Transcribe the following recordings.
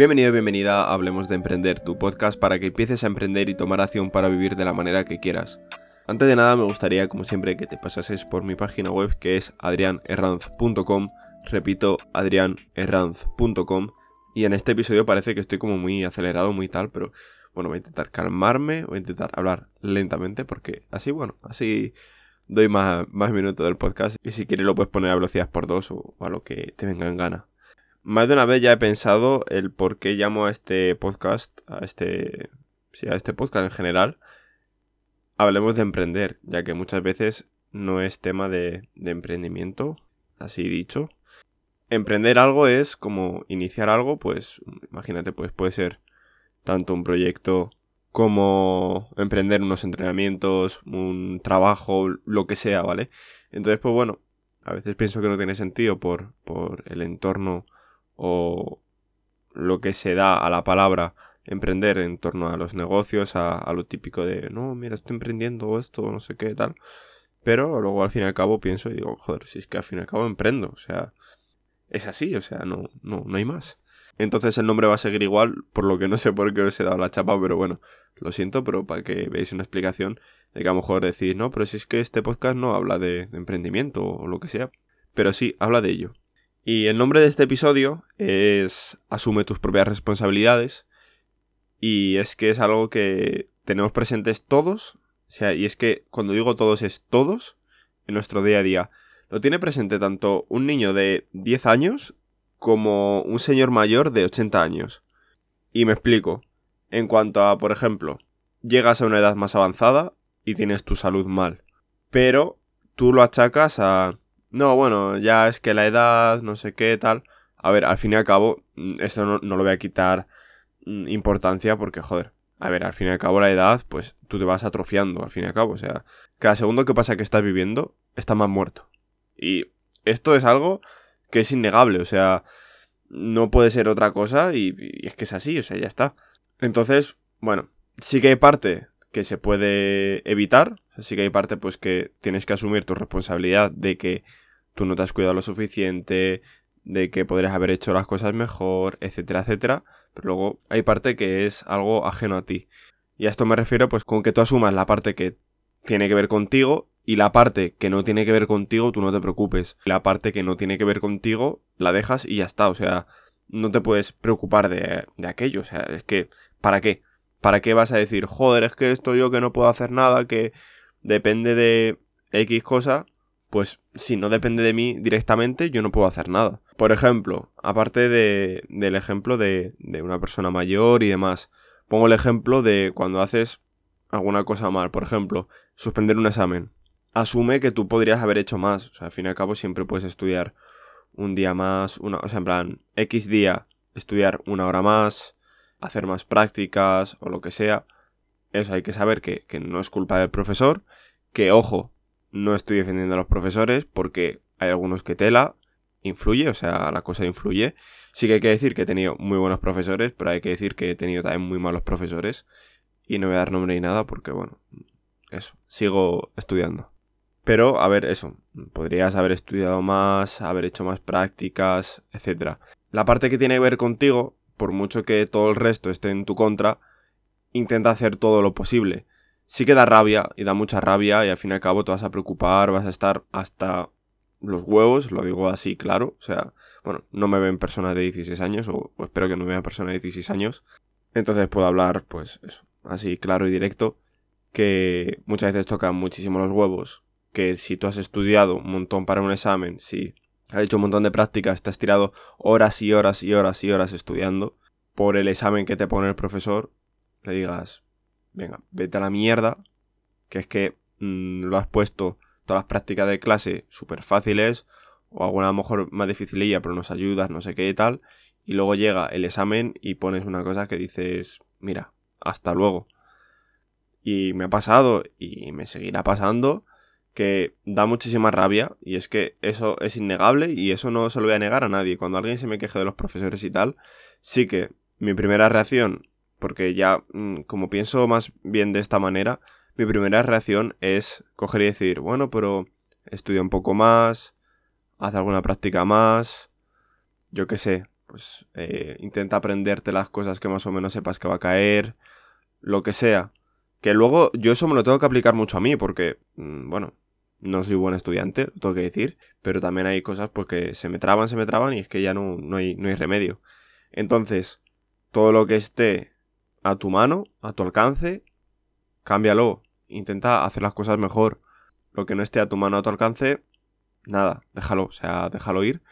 Bienvenido, bienvenida a Hablemos de Emprender, tu podcast para que empieces a emprender y tomar acción para vivir de la manera que quieras. Antes de nada me gustaría, como siempre, que te pasases por mi página web que es adrianerranz.com, repito, adrianerranz.com, y en este episodio parece que estoy como muy acelerado, muy tal, pero bueno, voy a intentar calmarme, voy a intentar hablar lentamente porque así, bueno, así doy más, minutos del podcast y si quieres lo puedes poner a velocidad por dos o, a lo que te venga en gana. Más de una vez ya he pensado el por qué llamo a este podcast, a este, sí, a este podcast en general, hablemos de emprender, ya que muchas veces no es tema de, de emprendimiento, así dicho. Emprender algo es como iniciar algo, pues imagínate, pues puede ser tanto un proyecto como emprender unos entrenamientos, un trabajo, lo que sea, ¿vale? Entonces, pues bueno, a veces pienso que no tiene sentido por, por el entorno o lo que se da a la palabra emprender en torno a los negocios, a, lo típico de, no, mira, estoy emprendiendo esto, no sé qué, tal. Pero luego al fin y al cabo pienso y digo, joder, si es que al fin y al cabo emprendo, o sea, es así, o sea, no, no, no hay más. Entonces el nombre va a seguir igual, por lo que no sé por qué os he dado la chapa, pero bueno, lo siento, pero para que veáis una explicación de que a lo mejor decís, no, pero si es que este podcast no habla de, emprendimiento o lo que sea, pero sí, habla de ello. Y el nombre de este episodio es Asume tus propias responsabilidades. Y es que es algo que tenemos presentes todos. O sea, y es que cuando digo todos es todos en nuestro día a día. Lo tiene presente tanto un niño de 10 años como un señor mayor de 80 años. Y me explico. En cuanto a, por ejemplo, llegas a una edad más avanzada y tienes tu salud mal. Pero tú lo achacas a... No, bueno, ya es que la edad, no sé qué, tal. A ver, al fin y al cabo, mm, esto no, no lo voy a quitar mm, importancia porque, joder, a ver, al fin y al cabo la edad, pues tú te vas atrofiando, al fin y al cabo. O sea, cada segundo que pasa que estás viviendo, está más muerto. Y esto es algo que es innegable, o sea, no puede ser otra cosa y, es que es así, o sea, ya está. Entonces, bueno, sí que hay parte que se puede evitar, sí que hay parte pues que tienes que asumir tu responsabilidad de que tú no te has cuidado lo suficiente, de que podrías haber hecho las cosas mejor, etcétera, etcétera, pero luego hay parte que es algo ajeno a ti. Y a esto me refiero pues con que tú asumas la parte que tiene que ver contigo y la parte que no tiene que ver contigo, tú no te preocupes. La parte que no tiene que ver contigo, la dejas y ya está. O sea, no te puedes preocupar de, de aquello. O sea, es que, ¿para qué? ¿Para qué vas a decir, joder, es que esto yo que no puedo hacer nada, que depende de X cosa? Pues si no depende de mí directamente, yo no puedo hacer nada. Por ejemplo, aparte de, del ejemplo de, de una persona mayor y demás, pongo el ejemplo de cuando haces alguna cosa mal. Por ejemplo, suspender un examen asume que tú podrías haber hecho más. O sea, al fin y al cabo siempre puedes estudiar un día más, una, o sea, en plan, X día, estudiar una hora más, hacer más prácticas o lo que sea. Eso hay que saber que, que no es culpa del profesor, que ojo, no estoy defendiendo a los profesores porque hay algunos que tela, influye, o sea, la cosa influye. Sí que hay que decir que he tenido muy buenos profesores, pero hay que decir que he tenido también muy malos profesores. Y no voy a dar nombre ni nada porque, bueno, eso, sigo estudiando. Pero, a ver, eso, podrías haber estudiado más, haber hecho más prácticas, etc. La parte que tiene que ver contigo, por mucho que todo el resto esté en tu contra, intenta hacer todo lo posible. Sí que da rabia, y da mucha rabia, y al fin y al cabo te vas a preocupar, vas a estar hasta los huevos, lo digo así claro, o sea, bueno, no me ven personas de 16 años, o, espero que no me vean personas de 16 años, entonces puedo hablar, pues eso, así claro y directo, que muchas veces tocan muchísimo los huevos, que si tú has estudiado un montón para un examen, si has hecho un montón de prácticas, te has tirado horas y horas y horas y horas estudiando por el examen que te pone el profesor, le digas, venga, vete a la mierda, que es que mm, lo has puesto todas las prácticas de clase súper fáciles, o alguna a lo mejor más dificililla, pero nos ayudas, no sé qué y tal, y luego llega el examen y pones una cosa que dices, mira, hasta luego. Y me ha pasado y me seguirá pasando que da muchísima rabia y es que eso es innegable y eso no se lo voy a negar a nadie. Cuando alguien se me queje de los profesores y tal, sí que mi primera reacción, porque ya mm, como pienso más bien de esta manera, mi primera reacción es coger y decir, bueno, pero estudia un poco más, haz alguna práctica más, yo qué sé, pues eh, intenta aprenderte las cosas que más o menos sepas que va a caer, lo que sea. Que luego yo eso me lo tengo que aplicar mucho a mí porque, mm, bueno, no soy buen estudiante, lo tengo que decir, pero también hay cosas pues, se me traban, se me traban y es que ya no, no, hay, no hay remedio. Entonces, todo lo que esté a tu mano, a tu alcance, cámbialo, intenta hacer las cosas mejor. Lo que no esté a tu mano, a tu alcance, nada, déjalo, o sea, déjalo ir.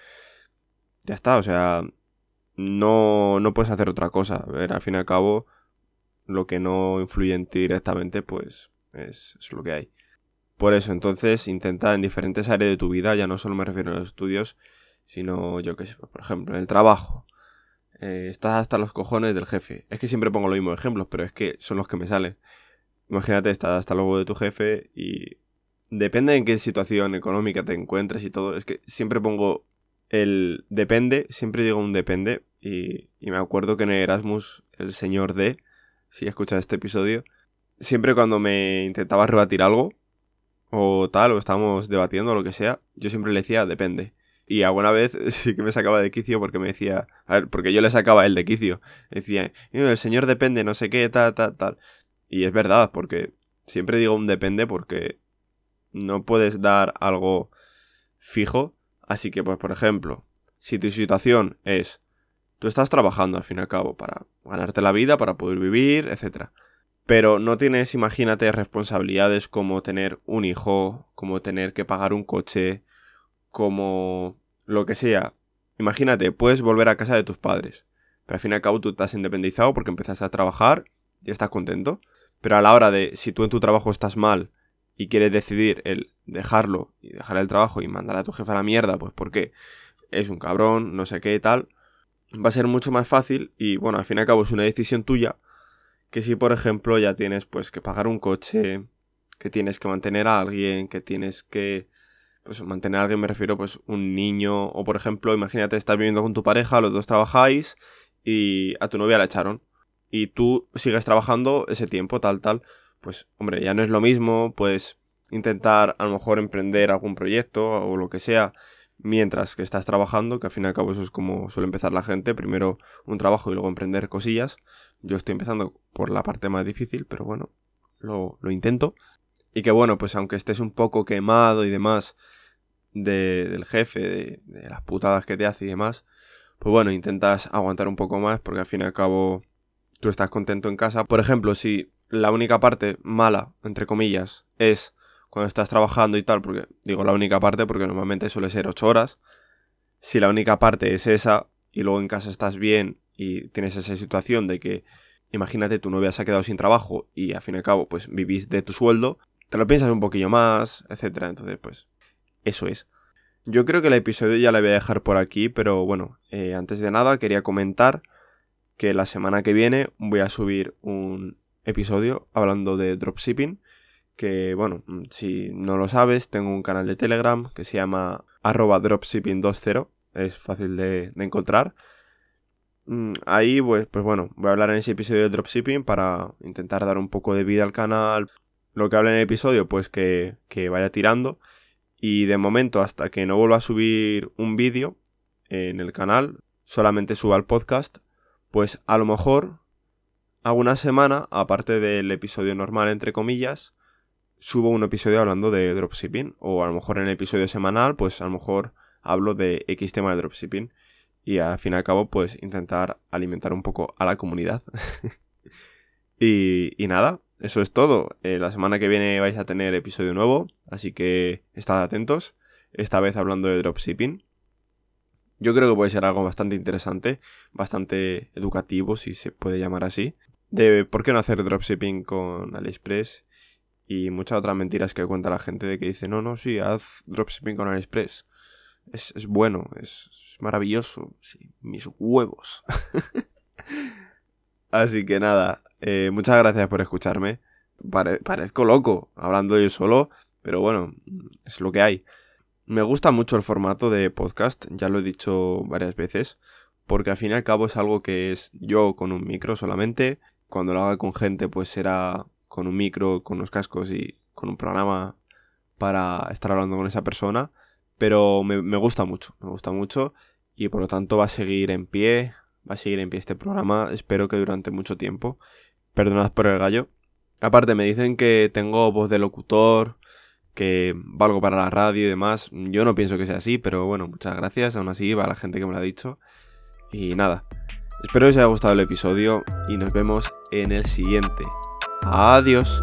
Ya está, o sea, no, no puedes hacer otra cosa. A ver, al fin y al cabo, lo que no influye en ti directamente, pues es, es lo que hay. Por eso, entonces, intenta en diferentes áreas de tu vida, ya no solo me refiero a los estudios, sino, yo qué sé, por ejemplo, en el trabajo. Eh, estás hasta los cojones del jefe. Es que siempre pongo los mismos ejemplos, pero es que son los que me salen. Imagínate, estás hasta luego de tu jefe y depende en qué situación económica te encuentres y todo. Es que siempre pongo el depende, siempre digo un depende. Y, y me acuerdo que en Erasmus, el señor D, si escuchas este episodio, siempre cuando me intentaba rebatir algo, o tal, o estábamos debatiendo o lo que sea, yo siempre le decía depende. Y alguna vez sí que me sacaba de quicio porque me decía, a ver, porque yo le sacaba él de quicio. Decía, el señor depende, no sé qué, tal, tal, tal. Y es verdad, porque siempre digo un depende porque no puedes dar algo fijo. Así que, pues, por ejemplo, si tu situación es, tú estás trabajando al fin y al cabo para ganarte la vida, para poder vivir, etcétera pero no tienes, imagínate, responsabilidades como tener un hijo, como tener que pagar un coche, como lo que sea. Imagínate, puedes volver a casa de tus padres, pero al fin y al cabo tú estás independizado porque empezaste a trabajar y estás contento. Pero a la hora de, si tú en tu trabajo estás mal y quieres decidir el dejarlo y dejar el trabajo y mandar a tu jefe a la mierda, pues porque es un cabrón, no sé qué y tal, va a ser mucho más fácil y bueno, al fin y al cabo es una decisión tuya que si por ejemplo ya tienes pues que pagar un coche, que tienes que mantener a alguien, que tienes que pues mantener a alguien me refiero pues un niño o por ejemplo imagínate estás viviendo con tu pareja, los dos trabajáis y a tu novia la echaron y tú sigues trabajando ese tiempo tal tal, pues hombre, ya no es lo mismo, pues intentar a lo mejor emprender algún proyecto o lo que sea mientras que estás trabajando, que al fin y al cabo eso es como suele empezar la gente, primero un trabajo y luego emprender cosillas. Yo estoy empezando por la parte más difícil, pero bueno, lo, intento. Y que bueno, pues aunque estés un poco quemado y demás del jefe, de, las putadas que te hace y demás, pues bueno, intentas aguantar un poco más porque al fin y al cabo tú estás contento en casa. Por ejemplo, si la única parte mala, entre comillas, es cuando estás trabajando y tal, porque digo la única parte porque normalmente suele ser 8 horas, si la única parte es esa y luego en casa estás bien y tienes esa situación de que imagínate tu novia se ha quedado sin trabajo y al fin y al cabo pues vivís de tu sueldo, te lo piensas un poquillo más, etcétera, entonces pues eso es. Yo creo que el episodio ya lo voy a dejar por aquí, pero bueno, eh, antes de nada quería comentar que la semana que viene voy a subir un episodio hablando de dropshipping que bueno, mm, si no lo sabes, tengo un canal de Telegram que se llama arroba dropshipping20, es fácil de, encontrar. Mm, ahí, pues, pues bueno, voy a hablar en ese episodio de dropshipping para intentar dar un poco de vida al canal. Lo que hable en el episodio, pues que, que vaya tirando. Y de momento, hasta que no vuelva a subir un vídeo en el canal, solamente suba el podcast, pues a lo mejor hago una semana, aparte del episodio normal, entre comillas, subo un episodio hablando de dropshipping. O a lo mejor en el episodio semanal, pues a lo mejor hablo de X tema de dropshipping. Y al fin y al cabo, pues intentar alimentar un poco a la comunidad. y, y, nada, eso es todo. Eh, la semana que viene vais a tener episodio nuevo. Así que estad atentos. Esta vez hablando de dropshipping. Yo creo que puede ser algo bastante interesante, bastante educativo, si se puede llamar así. De por qué no hacer dropshipping con AliExpress y muchas otras mentiras que cuenta la gente de que dice, no, no, sí, haz dropshipping con AliExpress. Es, es bueno, es, maravilloso. Sí, mis huevos. Así que nada, eh, muchas gracias por escucharme. parezco loco hablando yo solo, pero bueno, es lo que hay. Me gusta mucho el formato de podcast, ya lo he dicho varias veces, porque al fin y al cabo es algo que es yo con un micro solamente. Cuando lo haga con gente, pues será con un micro, con unos cascos y con un programa para estar hablando con esa persona. Pero me, gusta mucho, me gusta mucho. y por lo tanto va a seguir en pie, va a seguir en pie este programa, espero que durante mucho tiempo. Perdonad por el gallo. Aparte me dicen que tengo voz de locutor, que valgo para la radio y demás. Yo no pienso que sea así, pero bueno, muchas gracias aún así a la gente que me lo ha dicho. Y nada, espero que os haya gustado el episodio y nos vemos en el siguiente. Adiós.